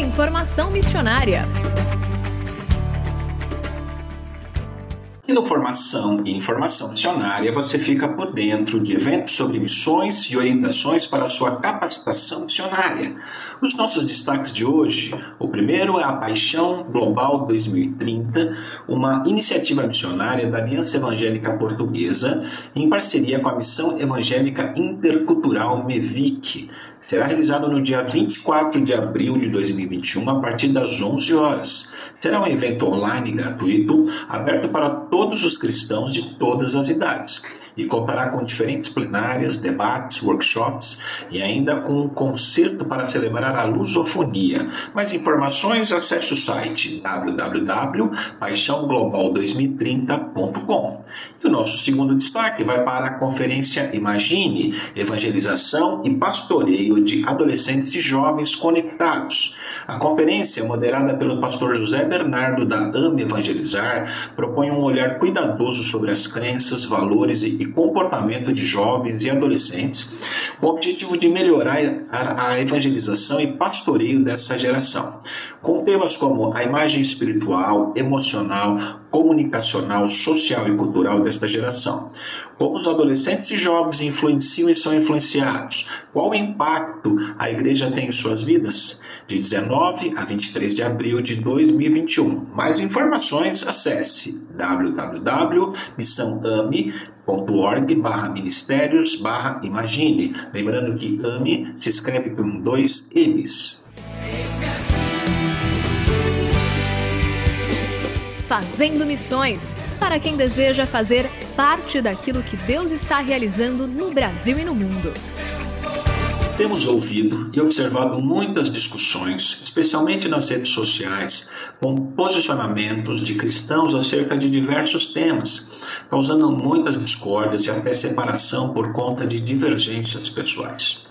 Informação missionária. E no Formação e Informação Missionária você fica por dentro de eventos sobre missões e orientações para a sua capacitação missionária. Os nossos destaques de hoje: o primeiro é a Paixão Global 2030, uma iniciativa missionária da Aliança Evangélica Portuguesa em parceria com a Missão Evangélica Intercultural MEVIC, será realizado no dia 24 de abril de 2021, a partir das 11 horas. Será um evento online gratuito, aberto para todos os cristãos de todas as idades e contará com diferentes plenárias, debates, workshops e ainda com um concerto para celebrar a lusofonia. Mais informações, acesse o site www.paixãoglobal2030.com. E o nosso segundo destaque vai para a conferência Imagine, Evangelização e Pastoreio de Adolescentes e Jovens Conectados. A conferência, moderada pelo pastor José Bernardo da AME Evangelizar, propõe um olhar cuidadoso sobre as crenças, valores e comportamento de jovens e adolescentes, com o objetivo de melhorar a evangelização e pastoreio dessa geração, com temas como a imagem espiritual, emocional, comunicacional, social e cultural desta geração. Como os adolescentes e jovens influenciam e são influenciados? Qual o impacto a igreja tem em suas vidas? De 19 a 23 de abril de 2021. Mais informações, acesse www.missãoame.org barra ministérios barra imagine. Lembrando que AME se escreve com dois M's. Fazendo Missões para quem deseja fazer parte daquilo que Deus está realizando no Brasil e no mundo. Temos ouvido e observado muitas discussões, especialmente nas redes sociais, com posicionamentos de cristãos acerca de diversos temas, causando muitas discórdias e até separação por conta de divergências pessoais.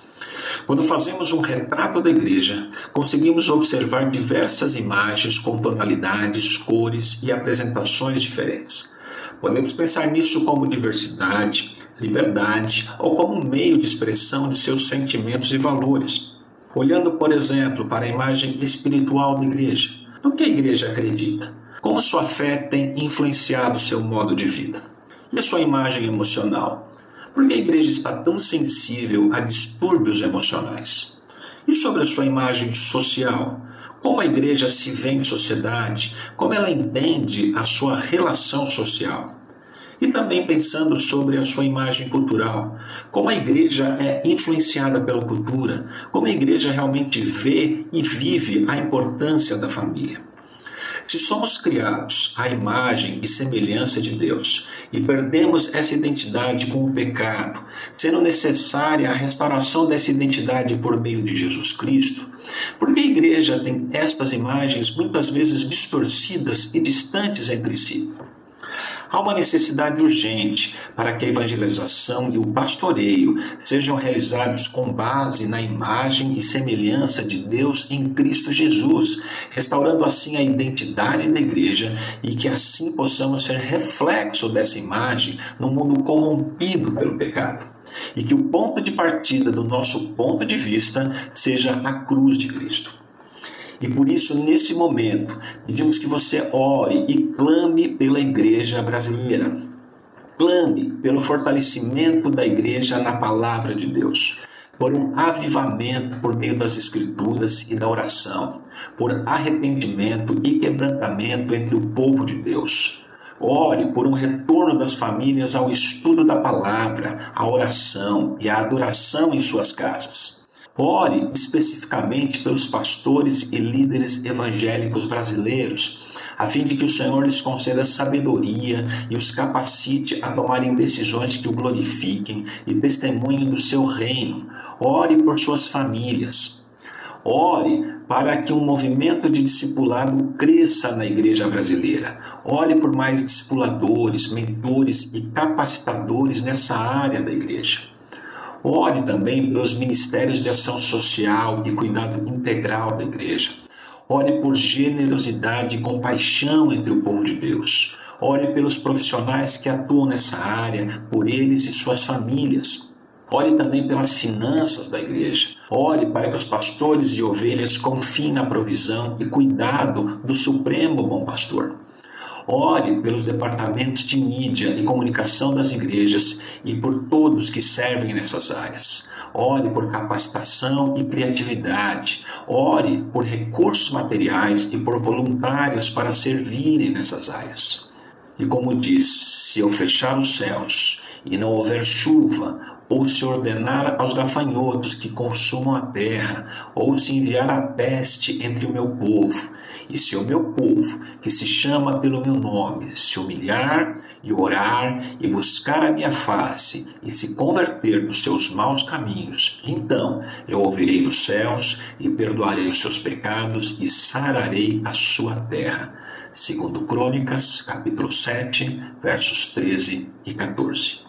Quando fazemos um retrato da igreja, conseguimos observar diversas imagens com tonalidades, cores e apresentações diferentes. Podemos pensar nisso como diversidade, liberdade ou como meio de expressão de seus sentimentos e valores. Olhando, por exemplo, para a imagem espiritual da igreja, no que a igreja acredita? Como sua fé tem influenciado seu modo de vida? E a sua imagem emocional? Por que a igreja está tão sensível a distúrbios emocionais? E sobre a sua imagem social? Como a igreja se vê em sociedade? Como ela entende a sua relação social? E também pensando sobre a sua imagem cultural, como a igreja é influenciada pela cultura, como a igreja realmente vê e vive a importância da família. Se somos criados à imagem e semelhança de Deus e perdemos essa identidade com o pecado, sendo necessária a restauração dessa identidade por meio de Jesus Cristo, por que a igreja tem estas imagens muitas vezes distorcidas e distantes entre si? Há uma necessidade urgente para que a evangelização e o pastoreio sejam realizados com base na imagem e semelhança de Deus em Cristo Jesus, restaurando assim a identidade da igreja e que assim possamos ser reflexo dessa imagem no mundo corrompido pelo pecado. E que o ponto de partida do nosso ponto de vista seja a cruz de Cristo. E por isso, nesse momento, pedimos que você ore e clame pela igreja brasileira. Clame pelo fortalecimento da igreja na palavra de Deus, por um avivamento por meio das Escrituras e da oração, por arrependimento e quebrantamento entre o povo de Deus. Ore por um retorno das famílias ao estudo da palavra, à oração e à adoração em suas casas. Ore especificamente pelos pastores e líderes evangélicos brasileiros, a fim de que o Senhor lhes conceda sabedoria e os capacite a tomarem decisões que o glorifiquem e testemunhem do seu reino. Ore por suas famílias. Ore para que um movimento de discipulado cresça na igreja brasileira. Ore por mais discipuladores, mentores e capacitadores nessa área da igreja. Ore também pelos ministérios de ação social e cuidado integral da igreja. Ore por generosidade e compaixão entre o povo de Deus. Ore pelos profissionais que atuam nessa área, por eles e suas famílias. Ore também pelas finanças da igreja. Ore para que os pastores e ovelhas confiem na provisão e cuidado do Supremo Bom Pastor. Ore pelos departamentos de mídia e comunicação das igrejas e por todos que servem nessas áreas. Ore por capacitação e criatividade. Ore por recursos materiais e por voluntários para servirem nessas áreas. E como diz, se eu fechar os céus e não houver chuva, ou se ordenar aos gafanhotos que consumam a terra, ou se enviar a peste entre o meu povo, e se o meu povo, que se chama pelo meu nome, se humilhar e orar e buscar a minha face e se converter dos seus maus caminhos, então eu ouvirei dos céus e perdoarei os seus pecados e sararei a sua terra. Segundo Crônicas, capítulo 7, versos 13 e 14.